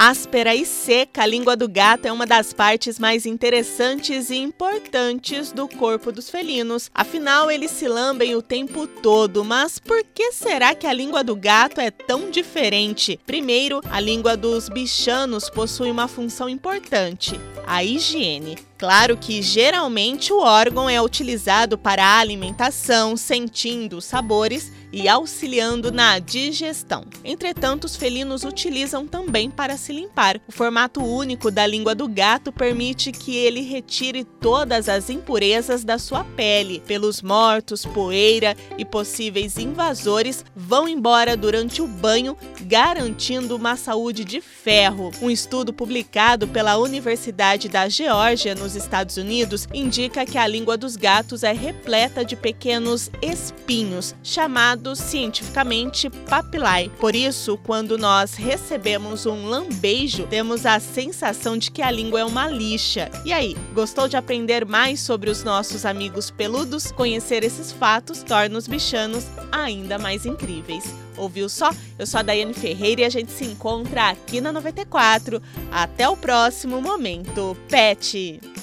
Áspera e seca, a língua do gato é uma das partes mais interessantes e importantes do corpo dos felinos. Afinal, eles se lambem o tempo todo, mas por que será que a língua do gato é tão diferente? Primeiro, a língua dos bichanos possui uma função importante: a higiene. Claro que geralmente o órgão é utilizado para a alimentação, sentindo os sabores e auxiliando na digestão. Entretanto, os felinos utilizam também para se limpar. O formato único da língua do gato permite que ele retire todas as impurezas da sua pele. Pelos mortos, poeira e possíveis invasores vão embora durante o banho, garantindo uma saúde de ferro. Um estudo publicado pela Universidade da Geórgia, nos Estados Unidos, indica que a língua dos gatos é repleta de pequenos espinhos, chamados cientificamente papilae. Por isso, quando nós recebemos um lambejo, temos a sensação de que a língua é uma lixa. E aí, gostou de aprender mais sobre os nossos amigos peludos? Conhecer esses fatos torna os bichanos ainda mais incríveis. Ouviu só? Eu sou a Daiane Ferreira e a gente se encontra aqui na 94. Até o próximo momento, Pet!